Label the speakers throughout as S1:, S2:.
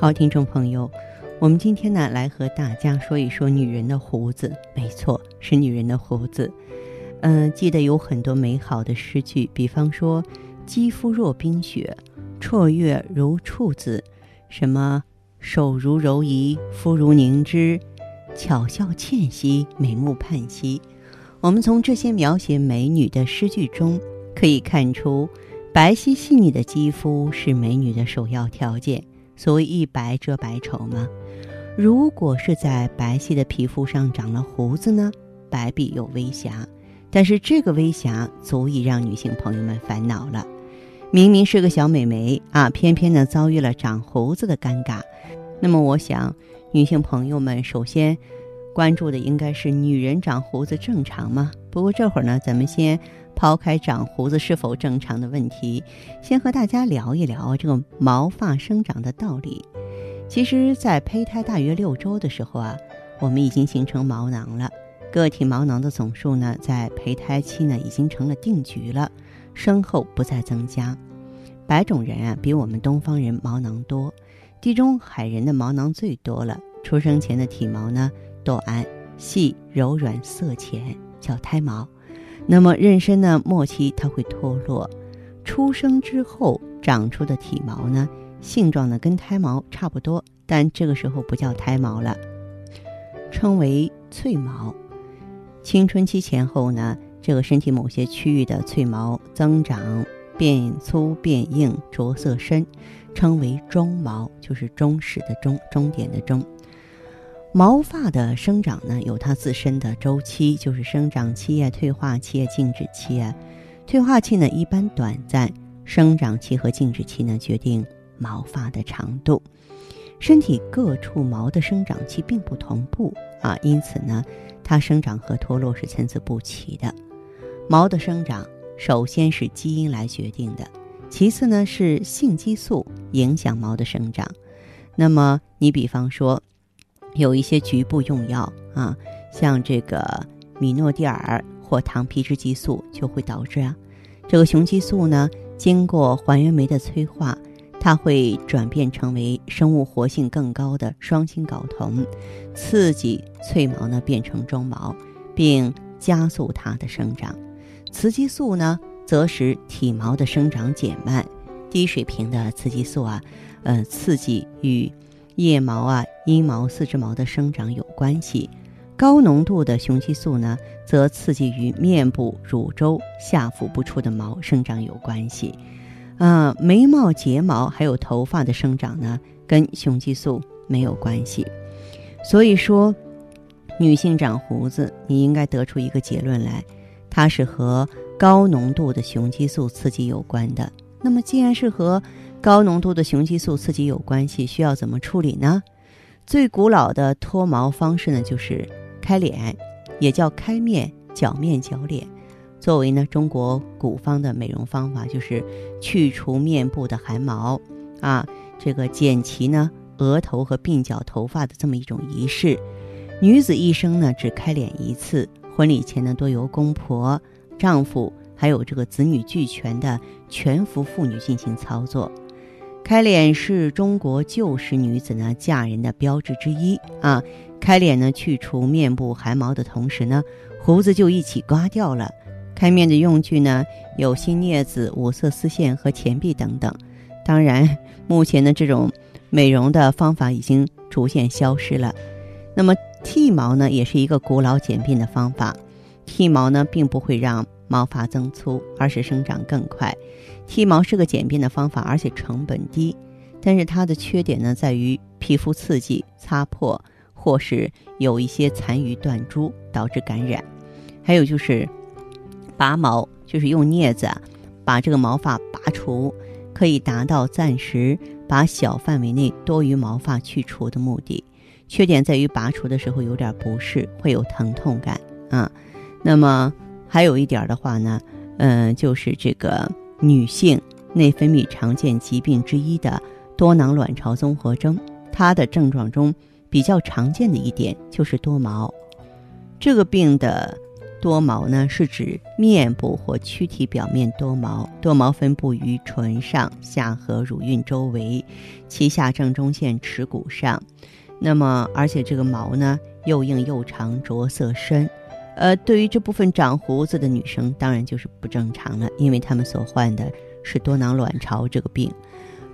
S1: 好，听众朋友，我们今天呢来和大家说一说女人的胡子。没错，是女人的胡子。嗯，记得有很多美好的诗句，比方说“肌肤若冰雪，绰约如处子”，什么“手如柔夷，肤如凝脂，巧笑倩兮，美目盼兮”。我们从这些描写美女的诗句中，可以看出，白皙细腻的肌肤是美女的首要条件。所谓一白遮百丑嘛，如果是在白皙的皮肤上长了胡子呢，白必有微瑕，但是这个微瑕足以让女性朋友们烦恼了。明明是个小美眉啊，偏偏呢遭遇了长胡子的尴尬。那么我想，女性朋友们首先关注的应该是女人长胡子正常吗？不过这会儿呢，咱们先。抛开长胡子是否正常的问题，先和大家聊一聊这个毛发生长的道理。其实，在胚胎大约六周的时候啊，我们已经形成毛囊了。个体毛囊的总数呢，在胚胎期呢已经成了定局了，生后不再增加。白种人啊，比我们东方人毛囊多；地中海人的毛囊最多了。出生前的体毛呢，短、细、柔软、色浅，叫胎毛。那么妊娠呢，末期它会脱落，出生之后长出的体毛呢，性状呢跟胎毛差不多，但这个时候不叫胎毛了，称为脆毛。青春期前后呢，这个身体某些区域的脆毛增长变粗变硬，着色深，称为中毛，就是中始的终，终点的终。毛发的生长呢，有它自身的周期，就是生长期啊、退化期啊、静止期啊。退化期呢一般短暂，生长期和静止期呢决定毛发的长度。身体各处毛的生长期并不同步啊，因此呢，它生长和脱落是参差不齐的。毛的生长首先是基因来决定的，其次呢是性激素影响毛的生长。那么你比方说。有一些局部用药啊，像这个米诺地尔或糖皮质激素，就会导致啊，这个雄激素呢，经过还原酶的催化，它会转变成为生物活性更高的双氢睾酮，刺激脆毛呢变成中毛，并加速它的生长。雌激素呢，则使体毛的生长减慢。低水平的雌激素啊，呃，刺激与腋毛啊。阴毛、四肢毛的生长有关系，高浓度的雄激素呢，则刺激于面部、乳周、下腹部处的毛生长有关系。啊，眉毛、睫毛还有头发的生长呢，跟雄激素没有关系。所以说，女性长胡子，你应该得出一个结论来，它是和高浓度的雄激素刺激有关的。那么，既然是和高浓度的雄激素刺激有关系，需要怎么处理呢？最古老的脱毛方式呢，就是开脸，也叫开面、绞面、绞脸。作为呢中国古方的美容方法，就是去除面部的汗毛，啊，这个剪齐呢额头和鬓角头发的这么一种仪式。女子一生呢只开脸一次，婚礼前呢多由公婆、丈夫还有这个子女俱全的全福妇女进行操作。开脸是中国旧时女子呢嫁人的标志之一啊！开脸呢，去除面部汗毛的同时呢，胡子就一起刮掉了。开面的用具呢，有新镊子、五色丝线和钱币等等。当然，目前的这种美容的方法已经逐渐消失了。那么剃毛呢，也是一个古老简便的方法。剃毛呢，并不会让毛发增粗，而是生长更快。剃毛是个简便的方法，而且成本低，但是它的缺点呢，在于皮肤刺激、擦破，或是有一些残余断珠，导致感染。还有就是拔毛，就是用镊子把这个毛发拔除，可以达到暂时把小范围内多余毛发去除的目的。缺点在于拔除的时候有点不适，会有疼痛感啊。那么还有一点的话呢，嗯，就是这个女性内分泌常见疾病之一的多囊卵巢综合征，它的症状中比较常见的一点就是多毛。这个病的多毛呢，是指面部或躯体表面多毛，多毛分布于唇上、下颌、乳晕周围，脐下正中线耻骨上。那么，而且这个毛呢又硬又长，着色深，呃，对于这部分长胡子的女生，当然就是不正常了，因为她们所患的是多囊卵巢这个病。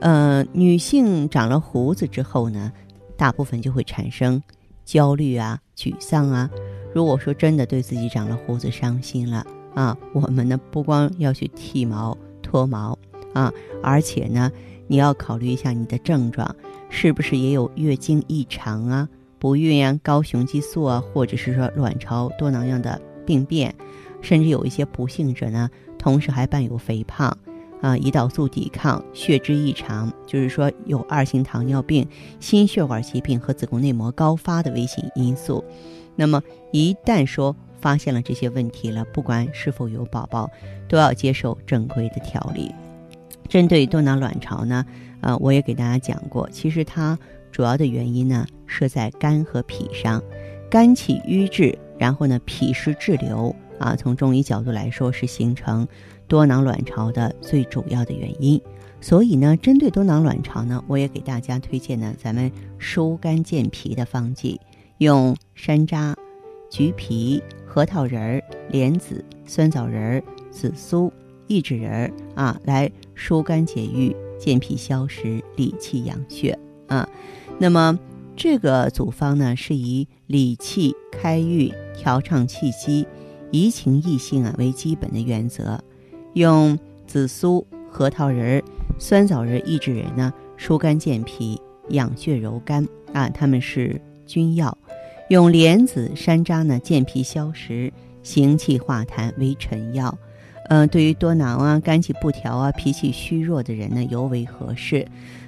S1: 呃，女性长了胡子之后呢，大部分就会产生焦虑啊、沮丧啊。如果说真的对自己长了胡子伤心了啊，我们呢不光要去剃毛、脱毛啊，而且呢，你要考虑一下你的症状。是不是也有月经异常啊、不孕啊、高雄激素啊，或者是说卵巢多囊样的病变，甚至有一些不幸者呢，同时还伴有肥胖啊、胰岛素抵抗、血脂异常，就是说有二型糖尿病、心血管疾病和子宫内膜高发的危险因素。那么一旦说发现了这些问题了，不管是否有宝宝，都要接受正规的调理。针对多囊卵巢呢？呃，我也给大家讲过，其实它主要的原因呢是在肝和脾上，肝气瘀滞，然后呢脾湿滞留啊。从中医角度来说，是形成多囊卵巢的最主要的原因。所以呢，针对多囊卵巢呢，我也给大家推荐呢咱们疏肝健脾的方剂，用山楂、橘皮、核桃仁、莲子、酸枣仁、紫苏、益智仁儿啊，来疏肝解郁。健脾消食、理气养血啊，那么这个组方呢，是以理气、开郁、调畅气机、怡情益性啊为基本的原则，用紫苏、核桃仁、酸枣仁、益智仁呢，疏肝健脾、养血柔肝啊，它们是君药；用莲子、山楂呢，健脾消食、行气化痰为臣药。嗯，对于多囊啊、肝气不调啊、脾气虚弱的人呢，尤为合适。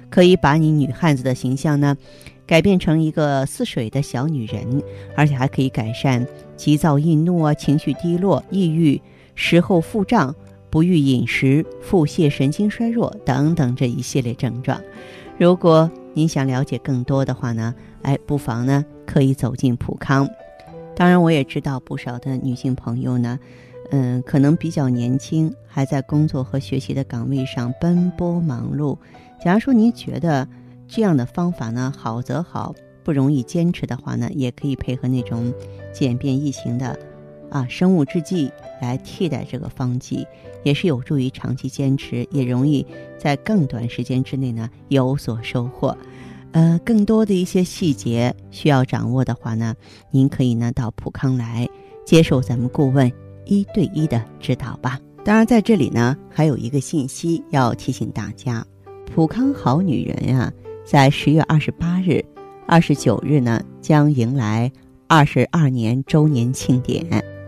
S1: 可以把你女汉子的形象呢，改变成一个似水的小女人，而且还可以改善急躁易怒啊、情绪低落、抑郁、食后腹胀、不欲饮食、腹泻、神经衰弱等等这一系列症状。如果您想了解更多的话呢，哎，不妨呢可以走进普康。当然，我也知道不少的女性朋友呢。嗯，可能比较年轻，还在工作和学习的岗位上奔波忙碌。假如说您觉得这样的方法呢好则好，不容易坚持的话呢，也可以配合那种简便易行的啊生物制剂来替代这个方剂，也是有助于长期坚持，也容易在更短时间之内呢有所收获。呃，更多的一些细节需要掌握的话呢，您可以呢到普康来接受咱们顾问。一对一的指导吧。当然，在这里呢，还有一个信息要提醒大家：普康好女人呀，在十月二十八日、二十九日呢，将迎来二十二年周年庆典。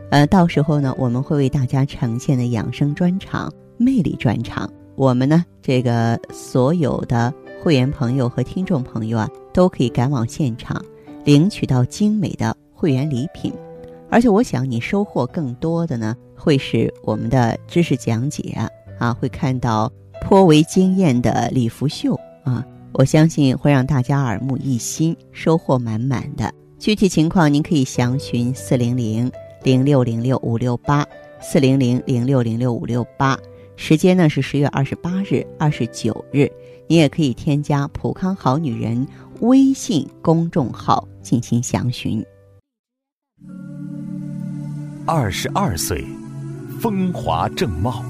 S1: 呃，到时候呢，我们会为大家呈现的养生专场、魅力专场，我们呢，这个所有的会员朋友和听众朋友啊，都可以赶往现场，领取到精美的会员礼品。而且我想，你收获更多的呢，会是我们的知识讲解啊，会看到颇为惊艳的礼服秀啊，我相信会让大家耳目一新，收获满满的。具体情况您可以详询四零零零六零六五六八四零零零六零六五六八，时间呢是十月二十八日、二十九日，你也可以添加“普康好女人”微信公众号进行详询。
S2: 二十二岁，风华正茂；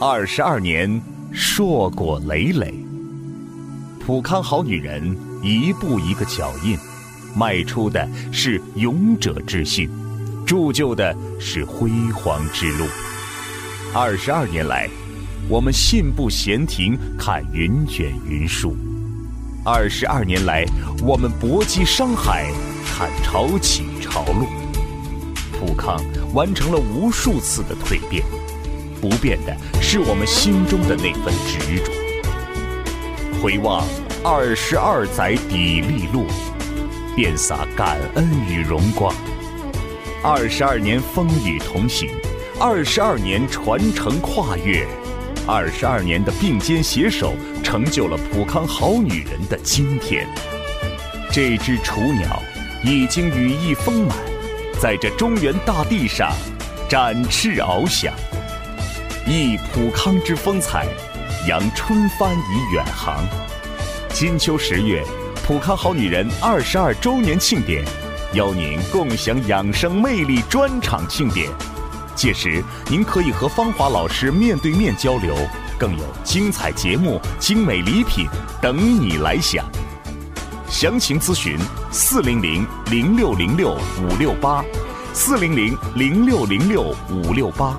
S2: 二十二年，硕果累累。普康好女人，一步一个脚印，迈出的是勇者之心，铸就的是辉煌之路。二十二年来，我们信步闲庭看云卷云舒；二十二年来，我们搏击商海看潮起潮落。普康完成了无数次的蜕变，不变的是我们心中的那份执着。回望二十二载砥砺路，遍洒感恩与荣光。二十二年风雨同行，二十二年传承跨越，二十二年的并肩携手，成就了普康好女人的今天。这只雏鸟已经羽翼丰满，在这中原大地上展翅翱翔。忆普康之风采，扬春帆以远航。金秋十月，普康好女人二十二周年庆典，邀您共享养生魅力专场庆典。届时，您可以和芳华老师面对面交流，更有精彩节目、精美礼品等你来享。详情咨询四零零零六零六五六八，四零零零六零六五六八。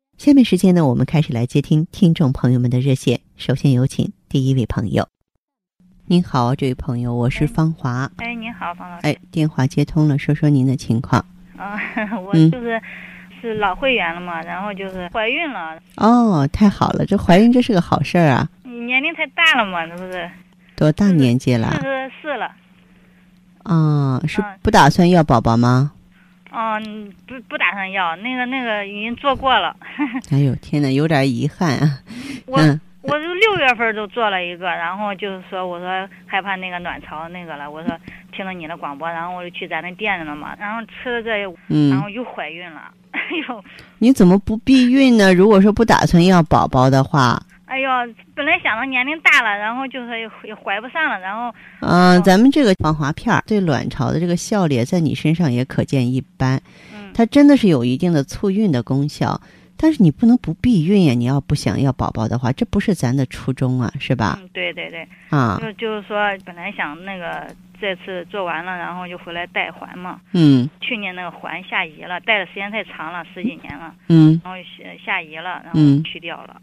S1: 下面时间呢，我们开始来接听听众朋友们的热线。首先有请第一位朋友。您好，这位朋友，我是芳华。
S3: 哎，您好，方老师。
S1: 哎，电话接通了，说说您的情况。
S3: 啊，我就是是老会员了嘛，然后就是怀孕了。
S1: 哦，太好了，这怀孕这是个好事儿啊。
S3: 年龄太大了嘛，这不是？
S1: 多大年纪了？
S3: 四十四了。
S1: 啊，是不打算要宝宝吗？
S3: 嗯，不不打算要那个那个已经做过了。
S1: 哎呦天哪，有点遗憾啊。
S3: 我我就六月份就做了一个，然后就是说我说害怕那个卵巢那个了，我说听了你的广播，然后我就去咱那店里了嘛，然后吃了这，然后又怀孕了。哎呦，
S1: 你怎么不避孕呢？如果说不打算要宝宝的话。
S3: 哎呦，本来想着年龄大了，然后就是也怀不上了，然后
S1: 嗯，咱们这个防滑片对卵巢的这个效力在你身上也可见一斑，
S3: 嗯，
S1: 它真的是有一定的促孕的功效，但是你不能不避孕呀！你要不想要宝宝的话，这不是咱的初衷啊，是吧？
S3: 嗯，对对对，
S1: 啊，
S3: 就就是说本来想那个这次做完了，然后就回来带环嘛，
S1: 嗯，
S3: 去年那个环下移了，戴的时间太长了，十几年了，
S1: 嗯，
S3: 然后下下移了，然后去掉了。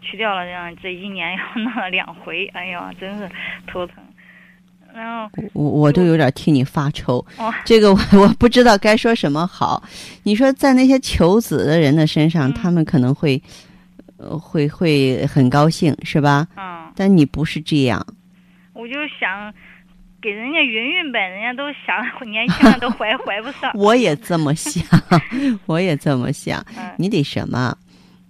S3: 去掉了，这样这一年要弄了两回，哎呀，真是头疼。然后
S1: 我我都有点替你发愁，
S3: 哦、
S1: 这个我 我不知道该说什么好。你说在那些求子的人的身上，
S3: 嗯、
S1: 他们可能会，呃，会会很高兴，是吧？
S3: 嗯。
S1: 但你不是这样。
S3: 我就想给人家云云呗，人家都想年轻了都怀 怀不上。
S1: 我也这么想，我也这么想。
S3: 嗯、
S1: 你得什么？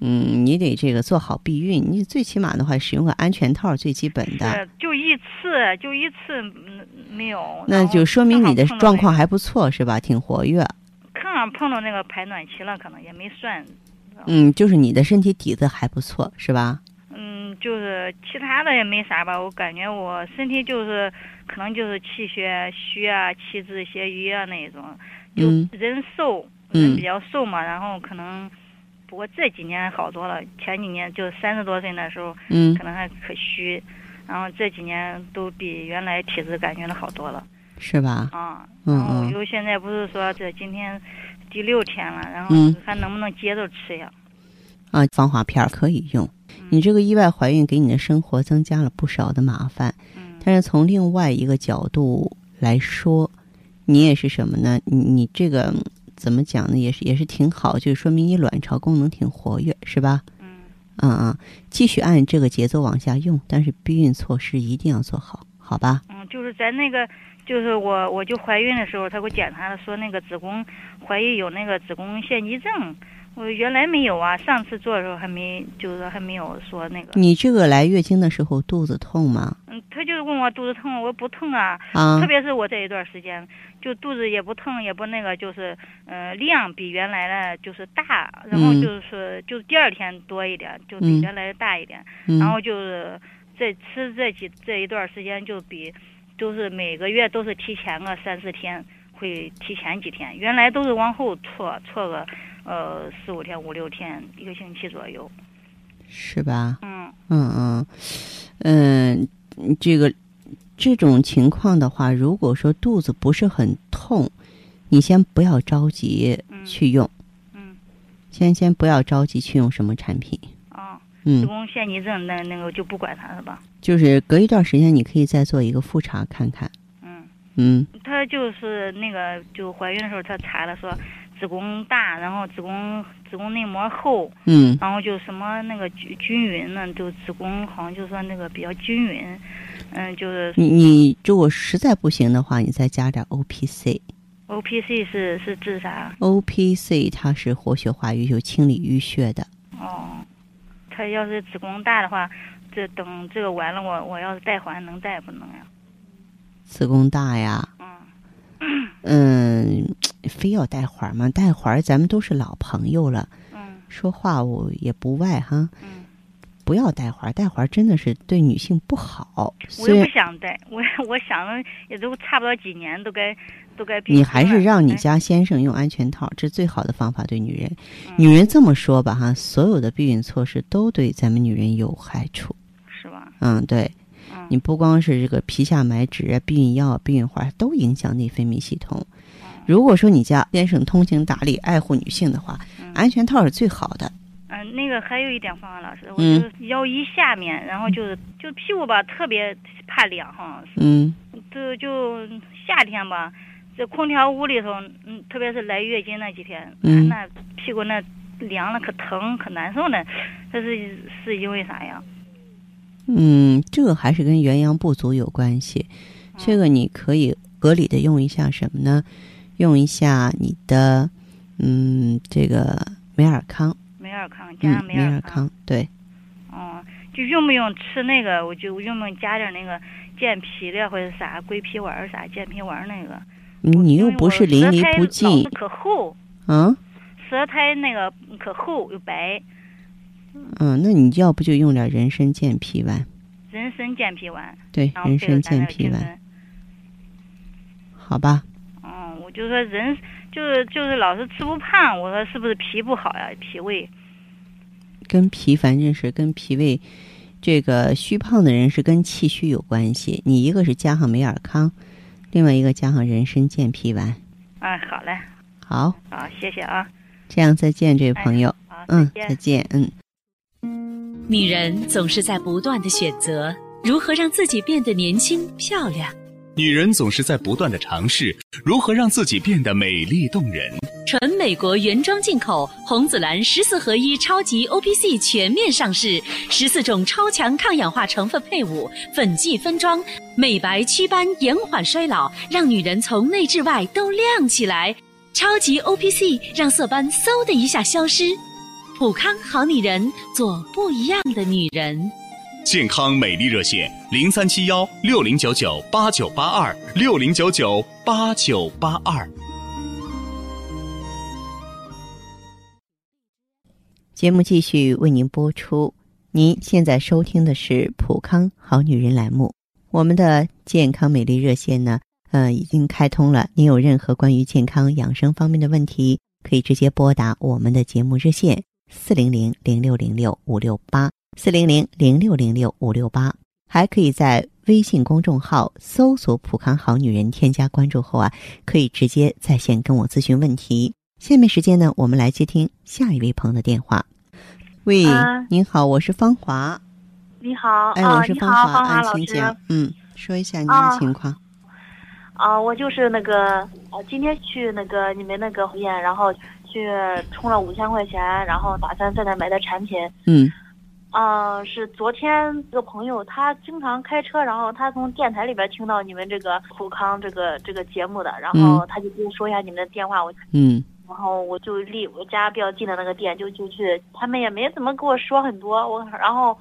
S1: 嗯，你得这个做好避孕，你最起码的话使用个安全套，最基本的。
S3: 是，就一次，就一次，嗯，没有。
S1: 那就说明你的状况还不错，是吧？挺活跃。
S3: 正好碰到那个排卵期了，可能也没算。
S1: 嗯，就是你的身体底子还不错，是吧？
S3: 嗯，就是其他的也没啥吧，我感觉我身体就是可能就是气血虚啊，气滞血瘀啊那种，就人瘦，人比较瘦嘛，然后可能。不过这几年好多了，前几年就三十多岁那时候，
S1: 嗯，
S3: 可能还可虚，然后这几年都比原来体质感觉的好多了，
S1: 是吧？
S3: 啊，
S1: 嗯
S3: 然后又现在不是说这今天第六天了，然后还能不能接着吃呀？
S1: 啊，防滑片可以用。你这个意外怀孕给你的生活增加了不少的麻烦，
S3: 嗯，
S1: 但是从另外一个角度来说，你也是什么呢？你你这个。怎么讲呢？也是也是挺好，就是说明你卵巢功能挺活跃，是吧？
S3: 嗯，
S1: 嗯嗯，继续按这个节奏往下用，但是避孕措施一定要做好，好吧？
S3: 嗯，就是咱那个，就是我我就怀孕的时候，他给我检查了，说那个子宫怀疑有那个子宫腺肌症，我原来没有啊，上次做的时候还没，就是还没有说那个。
S1: 你这个来月经的时候肚子痛吗？
S3: 嗯，他就是问我肚子痛，我不痛啊，
S1: 啊，
S3: 特别是我这一段时间。就肚子也不痛，也不那个，就是，呃，量比原来的就是大，然后就是就第二天多一点，就比原来的大一点，
S1: 嗯、
S3: 然后就是这吃这几这一段时间就比，就是每个月都是提前个三四天，会提前几天，原来都是往后错错个，呃四五天五六天一个星期左右，
S1: 是吧？
S3: 嗯。
S1: 嗯嗯。嗯，这个这种情况的话，如果说肚子不是很痛，你先不要着急去用，
S3: 嗯，
S1: 先先不要着急去用什么产品。
S3: 啊，
S1: 嗯。
S3: 子，宫腺肌症那那个就不管它是吧？
S1: 就是隔一段时间，你可以再做一个复查看看。
S3: 嗯，
S1: 嗯。
S3: 她就是那个就怀孕的时候，她查了说子宫大，然后子宫子宫内膜厚，
S1: 嗯
S3: 然后就什么那个均均匀呢，就子宫好像就说那个比较均匀，嗯，就是
S1: 你你如果实在不行的话，你再加点 O P C。
S3: O P C 是是治啥
S1: ？O P C 它是活血化瘀，就清理淤血的。
S3: 哦，它要是子宫大的话，这等这个完了，我我要是带环能带不能呀？
S1: 子宫大呀，
S3: 嗯
S1: 嗯，非要带环吗？带环咱们都是老朋友了，
S3: 嗯
S1: 说话我也不外哈。
S3: 嗯，
S1: 不要带环，带环真的是对女性不好。
S3: 我又不想带，我我想了也都差不多几年，都该都该
S1: 你还是让你
S3: 哎
S1: 家先生用安全套，这是最好的方法。对女人，
S3: 嗯
S1: 女人这么说吧哈，所有的避孕措施都对咱们女人有害处。
S3: 是吧？
S1: 嗯，对，
S3: 嗯
S1: 你不光是这个皮下埋植啊、避孕药啊、避孕环都影响内分泌系统。如果说你家先生通情达理、爱护女性的话，
S3: 嗯。
S1: 安全套是最好的。
S3: 嗯，那个还有一点，方案老师，我
S1: 嗯。
S3: 就是腰一下面，然后就是就屁股吧，特别怕凉哈，
S1: 嗯。
S3: 就就夏天吧，这空调屋里头，嗯，特别是来月经那几天，
S1: 嗯。
S3: 那屁股那凉了可疼可难受呢，这是是因为啥呀？
S1: 嗯，这个还是跟元阳不足有关系。这个你可以合理的用一下什么呢？用一下你的嗯这个美尔康，
S3: 美尔康加
S1: 嗯
S3: 上，
S1: 美
S3: 美尔
S1: 尔康，对，
S3: 哦，就用不用吃那个？我就用不用加点那个健脾的或者啥归脾丸儿啥健脾丸儿那个？
S1: 你又不是淋漓不尽，
S3: 可厚，
S1: 啊，
S3: 舌苔那个可厚又白，
S1: 嗯，那你要不就用点人参健脾丸，
S3: 人参健脾丸，
S1: 对，人参健脾丸，好吧？
S3: 嗯，我就说人就是就是老是吃不胖，我说是不是脾不好呀？脾胃。
S1: 跟脾反正是跟脾胃，这个虚胖的人是跟气虚有关系。你一个是加上美尔康，另外一个加上人参健脾丸。
S3: 啊，好嘞，
S1: 好，
S3: 好，谢谢啊，
S1: 这样再见，这位朋友。
S3: 好，
S1: 嗯
S3: 再，见
S1: 再。见。嗯。
S4: 女人总是在不断的选择如何让自己变得年轻漂亮。
S2: 女人总是在不断的尝试如何让自己变得美丽动人。
S4: 纯美国原装进口红紫蓝十四合一超级 O P C 全面上市，十四种超强抗氧化成分配伍，粉剂分装，美白祛斑，延缓衰老，让女人从内至外都亮起来。超级 O P C 让色斑嗖的一下消失。普康好女人，做不一样的女人。
S2: 健康美丽热线零三七幺六零九九八九八二六零九九八九八二。
S1: 节目继续为您播出。您现在收听的是普康好女人栏目，我们的健康美丽热线呢，呃，已经开通了。您有任何关于健康养生方面的问题，可以直接拨打我们的节目热线四零零零六零六五六八四零零零六零六五六八，还可以在微信公众号搜索“普康好女人”，添加关注后啊，可以直接在线跟我咨询问题。下面时间呢，我们来接听下一位朋友的电话。喂，
S5: 啊
S1: 您好，我是芳华。
S5: 你好，
S1: 哎，
S5: 啊，
S1: 我是芳
S5: 你好，芳华
S1: 啊，
S5: 老师
S1: 请讲。。嗯，说一下您
S5: 啊
S1: 的情况。
S5: 啊，我就是那个，呃，今天去那个你们那个店，然后去充了五千块钱，然后打算在那买的产品。
S1: 嗯。
S5: 啊，是昨天一个朋友，他经常开车，然后他从电台里边听到你们这个普康这个这个节目的，然后他就跟我说一下你们的电话，我
S1: 嗯。
S5: 然后我就离我家比较近的那个店就就去，他们也没怎么跟我说很多，我然后，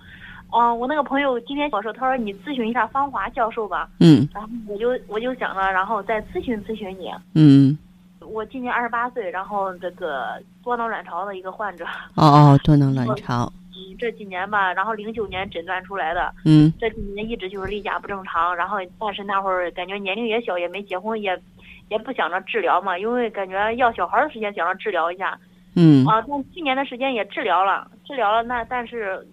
S5: 嗯、我那个朋友今天跟我说，他说你咨询一下芳华教授吧，
S1: 嗯
S5: 然后我就我就想了，然后再咨询咨询你。
S1: 嗯，
S5: 我今年二十八岁，然后这个多囊卵巢的一个患者，
S1: 哦哦，多囊卵巢。
S5: 嗯，这几年吧，然后零九年诊断出来的，
S1: 嗯
S5: 这几年一直就是例假不正常，然后但是那会儿感觉年龄也小，也没结婚，也也不想着治疗嘛，因为感觉要小孩儿的时间想着治疗一下，
S1: 嗯。
S5: 啊，但去年的时间也治疗了，治疗了那但是，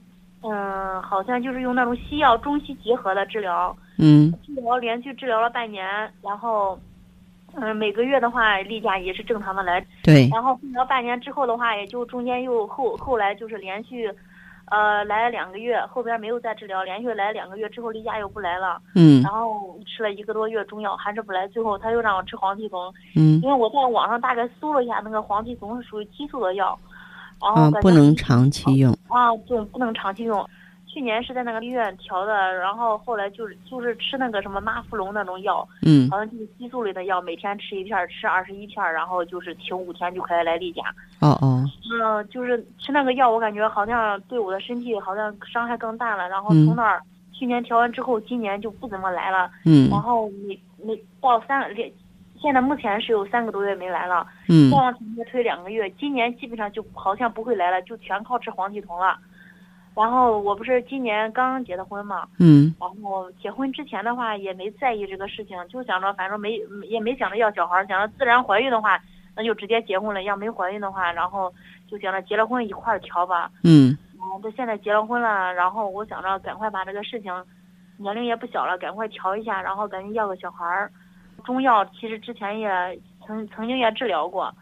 S5: 嗯，好像就是用那种西药中西结合的治疗。
S1: 嗯。
S5: 治疗连续治疗了半年，然后，嗯，每个月的话例假也是正常的来。
S1: 对。
S5: 然后治疗半年之后的话，也就中间又后后来就是连续。呃，来了两个月，后边没有再治疗，连续来两个月之后，例假又不来了。
S1: 嗯。
S5: 然后吃了一个多月中药，还是不来，最后他又让我吃黄体酮。
S1: 嗯。
S5: 因为我在网上大概搜了一下，那个黄体酮是属于激素的药，然
S1: 后不能长期用。
S5: 啊，对，不能长期用。去年是在那个医院调的，然后后来就是就是吃那个什么妈富隆那种药，
S1: 嗯，
S5: 好像就是激素类的药，每天吃一片，吃二十一片，然后就是停五天就可以来例假。
S1: 哦哦。
S5: 嗯，就是吃那个药，我感觉好像对我的身体好像伤害更大了。然后从那儿去年调完之后，今年就不怎么来了。
S1: 嗯。
S5: 然后每每到三连，现在目前是有三个多月没来了。
S1: 嗯。
S5: 再往前推两个月，今年基本上就好像不会来了，就全靠吃黄体酮了。然后我不是今年刚结的婚嘛，
S1: 嗯，
S5: 然后结婚之前的话也没在意这个事情，就想着反正没也没想着要小孩，想着自然怀孕的话，那就直接结婚了；要没怀孕的话，然后就想着结了婚一块儿调吧。
S1: 嗯，
S5: 嗯，这现在结了婚了，然后我想着赶快把这个事情，年龄也不小了，赶快调一下，然后赶紧要个小孩儿。中药其实之前也曾曾经也治疗过，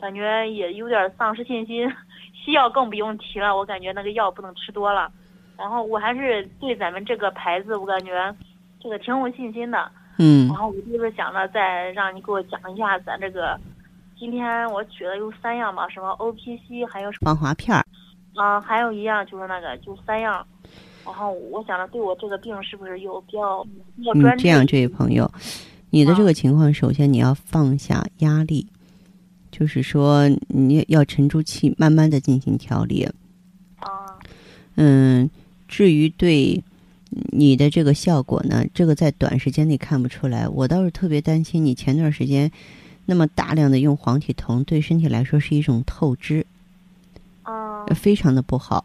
S5: 感觉也有点丧失信心。西药更不用提了，我感觉那个药不能吃多了。然后我还是对咱们这个牌子，我感觉这个挺有信心的。
S1: 嗯。
S5: 然后我就是想着再让你给我讲一下咱这个，今天我取了有三样嘛，什么 O P C，还有
S1: 防滑片儿。
S5: 啊，还有一样就是那个，就三样。然后我想着对我这个病是不是有比较比较专
S1: 注？嗯，这样，这位朋友，你的这个情况，首先你要放下压力。就是说，你要沉住气，慢慢的进行调理。
S5: 啊。
S1: 嗯，至于对你的这个效果呢，这个在短时间内看不出来。我倒是特别担心你前段时间那么大量的用黄体酮，对身体来说是一种透支。
S5: 啊。
S1: 非常的不好。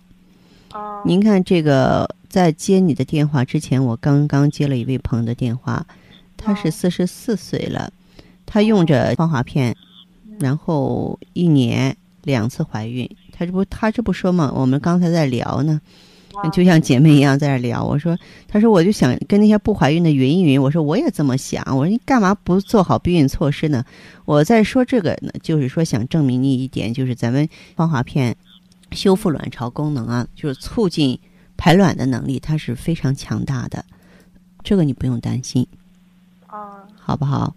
S5: 啊。
S1: 您看，这个在接你的电话之前，我刚刚接了一位朋友的电话，他是四十四岁了，他用着芳华片。然后一年两次怀孕，他这不他这不说嘛？我们刚才在聊呢，就像姐妹一样在这聊。我说，他说我就想跟那些不怀孕的匀一匀。我说我也这么想。我说你干嘛不做好避孕措施呢？我在说这个呢，就是说想证明你一点，就是咱们芳华片修复卵巢功能啊，就是促进排卵的能力，它是非常强大的。这个你不用担心，
S5: 嗯，
S1: 好不好？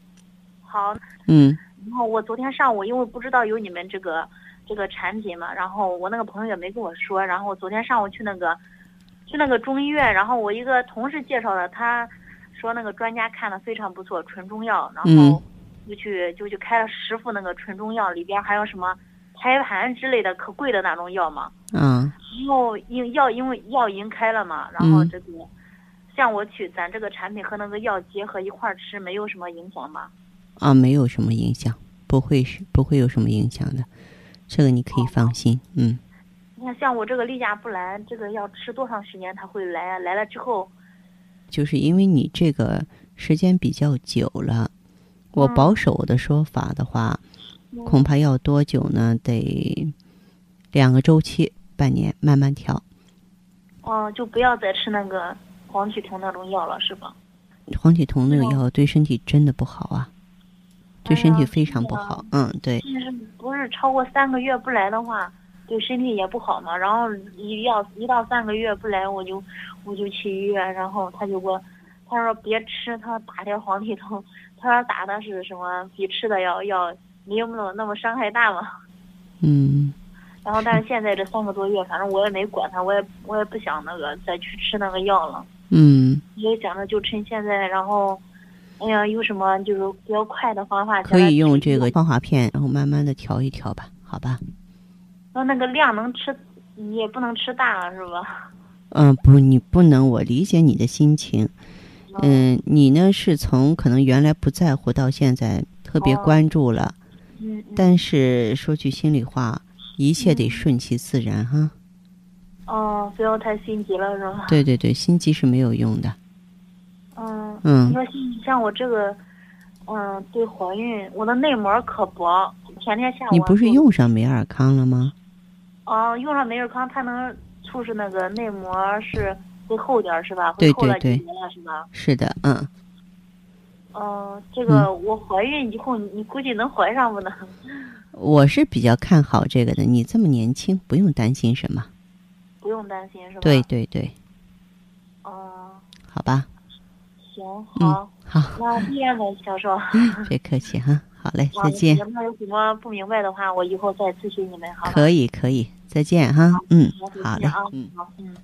S5: 好，
S1: 嗯。
S5: 然后我昨天上午因为不知道有你们这个这个产品嘛，然后我那个朋友也没跟我说，然后我昨天上午去那个去那个中医院，然后我一个同事介绍的，他说那个专家看的非常不错，纯中药，然后就去就去开了十副那个纯中药，里边还有什么胎盘之类的可贵的那种药嘛。
S1: 嗯。
S5: 然后因药因为药已经开了嘛，然后这个像我取咱这个产品和那个药结合一块儿吃，没有什么影响吗？
S1: 啊，没有什么影响，不会是不会有什么影响的，这个你可以放心。嗯，
S5: 你看，像我这个例假不来，这个要吃多长时间他会来啊？来了之后，
S1: 就是因为你这个时间比较久了，我保守的说法的话，恐怕要多久呢？得两个周期，半年，慢慢调。
S5: 哦，就不要再吃那个黄体酮那种药了，是吧？
S1: 黄体酮那个药对身体真的不好啊。对身体非常不好，嗯，对。
S5: 但是不是超过三个月不来的话，对身体也不好嘛。然后一要一到三个月不来，我就我就去医院，然后他就给我，他说别吃，他打点黄体酮，他说打的是什么比吃的要要没有那么那么伤害大嘛。
S1: 嗯。
S5: 然后但是现在这三个多月，反正我也没管他，我也我也不想那个再去吃那个药了。
S1: 嗯。
S5: 也想着就趁现在，然后。哎呀，有什么就是比较快的方法？
S1: 可以用这个芳华片，然后慢慢的调一调吧，好吧？
S5: 那那个量能吃，也不能吃大了，是吧？
S1: 嗯，不，你不能。我理解你的心情。嗯，你呢是从可能原来不在乎到现在特别关注了。
S5: 嗯。
S1: 但是说句心里话，一切得顺其自然哈。
S5: 哦，不要太心急了，是吧？
S1: 对对对，心急是没有用的。
S5: 嗯，
S1: 嗯，
S5: 你说像我这个，嗯，对怀孕，我的内膜可薄，前天天下午。
S1: 你不是用上美尔康了吗？
S5: 哦，用上美尔康，它能促使那个内膜是会厚点是吧？
S1: 对对对。
S5: 是吧？
S1: 是的，嗯。
S5: 嗯，这个我怀孕以后，你估计能怀上不能？
S1: 我是比较看好这个的。你这么年轻，不用担心什么。
S5: 不用担心是吧？
S1: 对对对。
S5: 哦。
S1: 好吧。
S5: 行，好。
S1: 好。
S5: 那谢谢你，销售。
S1: 别客气哈，好嘞，再见。
S5: 有什么不明白的话，我以后再咨询你们，好
S1: 可以可以，再见哈。嗯，好嘞，
S5: 嗯，好，嗯。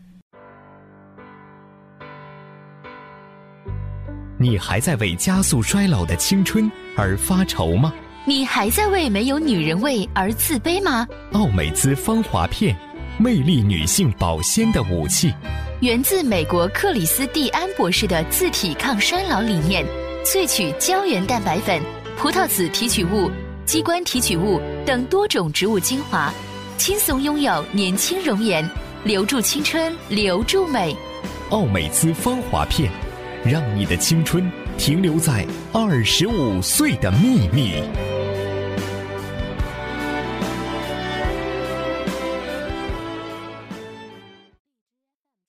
S6: 你还在为加速衰老的青春而发愁吗？
S7: 你还在为没有女人味而自卑吗？
S6: 奥美姿芳华片，魅力女性保鲜的武器。
S7: 源自美国克里斯蒂安博士的自体抗衰老理念，萃取胶原蛋白粉、葡萄籽提取物、鸡冠提取物等多种植物精华，轻松拥有年轻容颜，留住青春，留住美。
S6: 奥美姿芳华片。让你的青春停留在二十五岁的秘密。